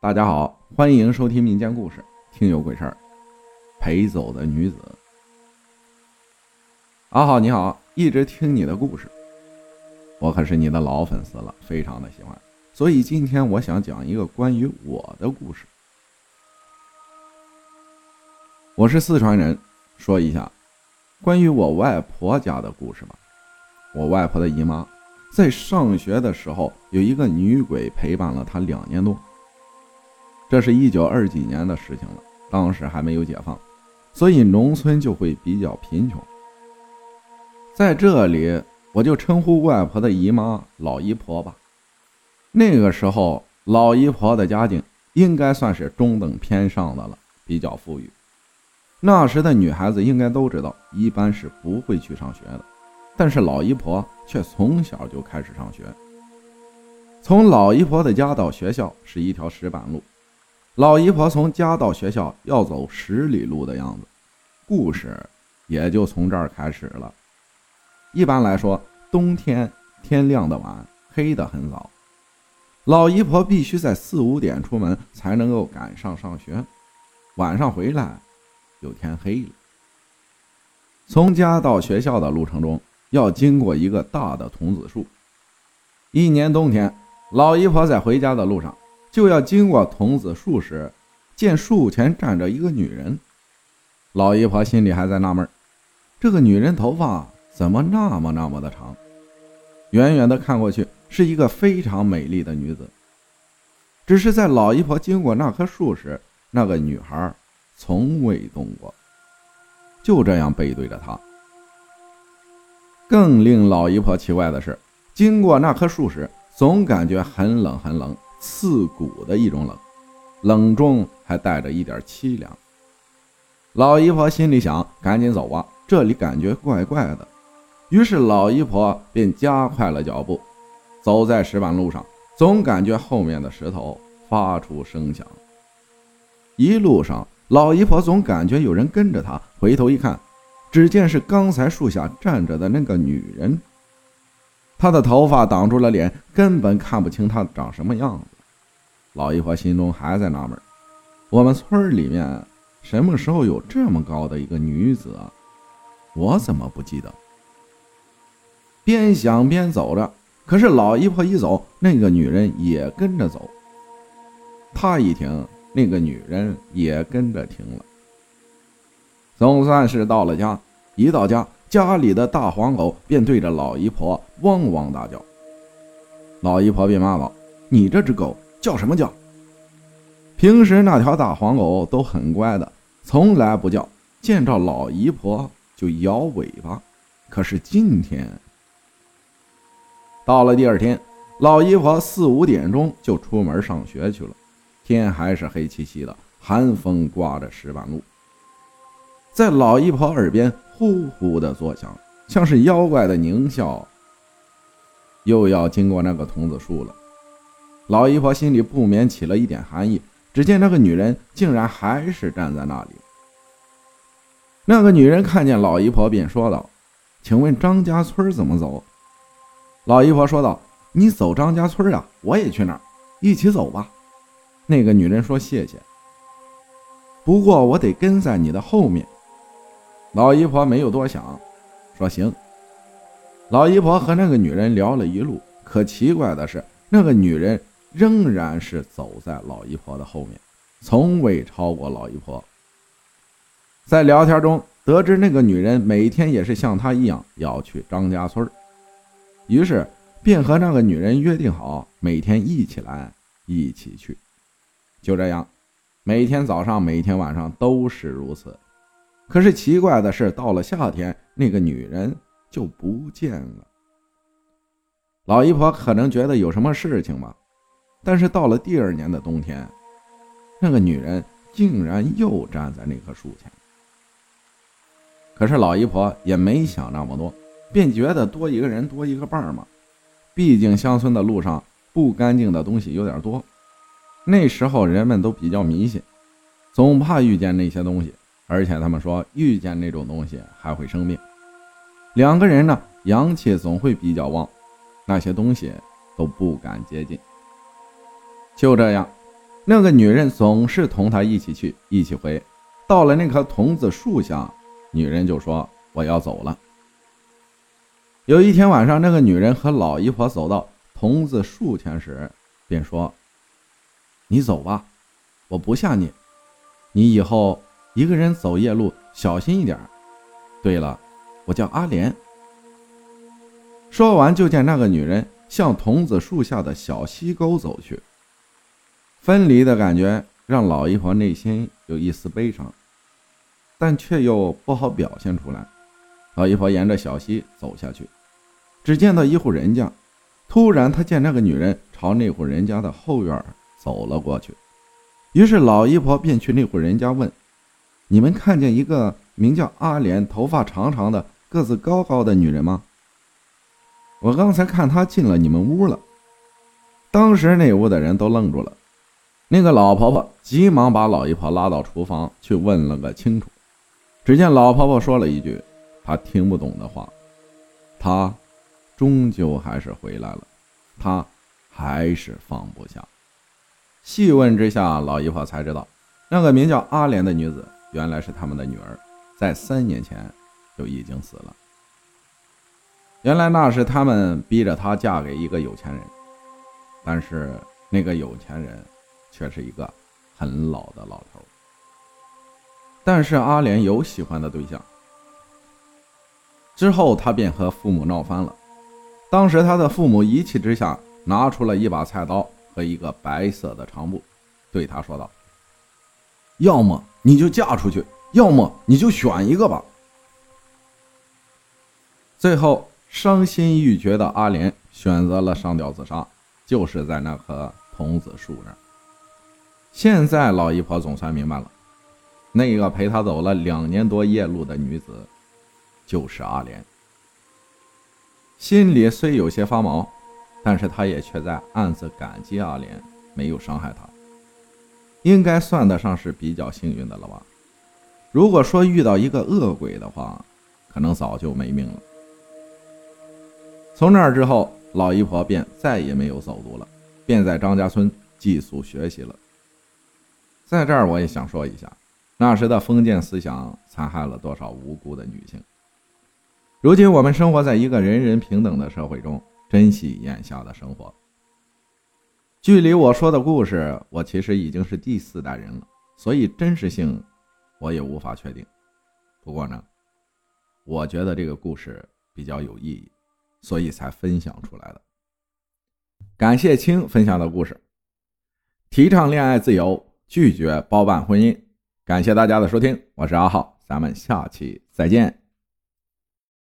大家好，欢迎收听民间故事《听有鬼事儿》。陪走的女子，阿浩你好，一直听你的故事，我可是你的老粉丝了，非常的喜欢，所以今天我想讲一个关于我的故事。我是四川人，说一下关于我外婆家的故事吧。我外婆的姨妈在上学的时候，有一个女鬼陪伴了她两年多。这是一九二几年的事情了，当时还没有解放，所以农村就会比较贫穷。在这里，我就称呼外婆的姨妈老姨婆吧。那个时候，老姨婆的家境应该算是中等偏上的了，比较富裕。那时的女孩子应该都知道，一般是不会去上学的，但是老姨婆却从小就开始上学。从老姨婆的家到学校是一条石板路。老姨婆从家到学校要走十里路的样子，故事也就从这儿开始了。一般来说，冬天天亮的晚，黑的很早，老姨婆必须在四五点出门才能够赶上上学，晚上回来就天黑了。从家到学校的路程中，要经过一个大的桐子树。一年冬天，老姨婆在回家的路上。就要经过桐子树时，见树前站着一个女人。老姨婆心里还在纳闷：这个女人头发怎么那么那么的长？远远的看过去，是一个非常美丽的女子。只是在老姨婆经过那棵树时，那个女孩从未动过，就这样背对着她。更令老姨婆奇怪的是，经过那棵树时，总感觉很冷很冷。刺骨的一种冷，冷中还带着一点凄凉。老姨婆心里想：赶紧走吧，这里感觉怪怪的。于是老姨婆便加快了脚步，走在石板路上，总感觉后面的石头发出声响。一路上，老姨婆总感觉有人跟着她，回头一看，只见是刚才树下站着的那个女人。她的头发挡住了脸，根本看不清她长什么样子。老姨婆心中还在纳闷：我们村里面什么时候有这么高的一个女子啊？我怎么不记得？边想边走着，可是老姨婆一走，那个女人也跟着走。她一停，那个女人也跟着停了。总算是到了家，一到家。家里的大黄狗便对着老姨婆汪汪大叫，老姨婆便骂道：“你这只狗叫什么叫？平时那条大黄狗都很乖的，从来不叫，见着老姨婆就摇尾巴。可是今天，到了第二天，老姨婆四五点钟就出门上学去了，天还是黑漆漆的，寒风刮着石板路，在老姨婆耳边。呼呼的作响，像是妖怪的狞笑。又要经过那个童子树了，老姨婆心里不免起了一点寒意。只见那个女人竟然还是站在那里。那个女人看见老姨婆，便说道：“请问张家村怎么走？”老姨婆说道：“你走张家村啊，我也去那儿，一起走吧。”那个女人说：“谢谢，不过我得跟在你的后面。”老姨婆没有多想，说：“行。”老姨婆和那个女人聊了一路，可奇怪的是，那个女人仍然是走在老姨婆的后面，从未超过老姨婆。在聊天中得知，那个女人每天也是像她一样要去张家村，于是便和那个女人约定好，每天一起来，一起去。就这样，每天早上，每天晚上都是如此。可是奇怪的是，到了夏天，那个女人就不见了。老姨婆可能觉得有什么事情吧，但是到了第二年的冬天，那个女人竟然又站在那棵树前。可是老姨婆也没想那么多，便觉得多一个人多一个伴儿嘛。毕竟乡村的路上不干净的东西有点多，那时候人们都比较迷信，总怕遇见那些东西。而且他们说，遇见那种东西还会生病。两个人呢，阳气总会比较旺，那些东西都不敢接近。就这样，那个女人总是同他一起去，一起回。到了那棵桐子树下，女人就说：“我要走了。”有一天晚上，那个女人和老姨婆走到桐子树前时，便说：“你走吧，我不吓你。你以后一个人走夜路，小心一点。对了，我叫阿莲。”说完，就见那个女人向桐子树下的小溪沟走去。分离的感觉让老姨婆内心有一丝悲伤，但却又不好表现出来。老姨婆沿着小溪走下去，只见到一户人家。突然，她见那个女人朝那户人家的后院走了过去，于是老姨婆便去那户人家问：“你们看见一个名叫阿莲、头发长长的、个子高高的女人吗？”我刚才看她进了你们屋了。当时那屋的人都愣住了。那个老婆婆急忙把老姨婆拉到厨房去问了个清楚。只见老婆婆说了一句她听不懂的话：“她终究还是回来了，她还是放不下。”细问之下，老姨婆才知道，那个名叫阿莲的女子原来是他们的女儿，在三年前就已经死了。原来那是他们逼着她嫁给一个有钱人，但是那个有钱人。却是一个很老的老头，但是阿莲有喜欢的对象。之后他便和父母闹翻了。当时他的父母一气之下拿出了一把菜刀和一个白色的长布，对他说道：“要么你就嫁出去，要么你就选一个吧。”最后伤心欲绝的阿莲选择了上吊自杀，就是在那棵桐子树那。现在老姨婆总算明白了，那个陪她走了两年多夜路的女子，就是阿莲。心里虽有些发毛，但是她也却在暗自感激阿莲没有伤害她，应该算得上是比较幸运的了吧。如果说遇到一个恶鬼的话，可能早就没命了。从那之后，老姨婆便再也没有走读了，便在张家村寄宿学习了。在这儿，我也想说一下，那时的封建思想残害了多少无辜的女性。如今我们生活在一个人人平等的社会中，珍惜眼下的生活。距离我说的故事，我其实已经是第四代人了，所以真实性我也无法确定。不过呢，我觉得这个故事比较有意义，所以才分享出来的。感谢青分享的故事，提倡恋爱自由。拒绝包办婚姻，感谢大家的收听，我是阿浩，咱们下期再见。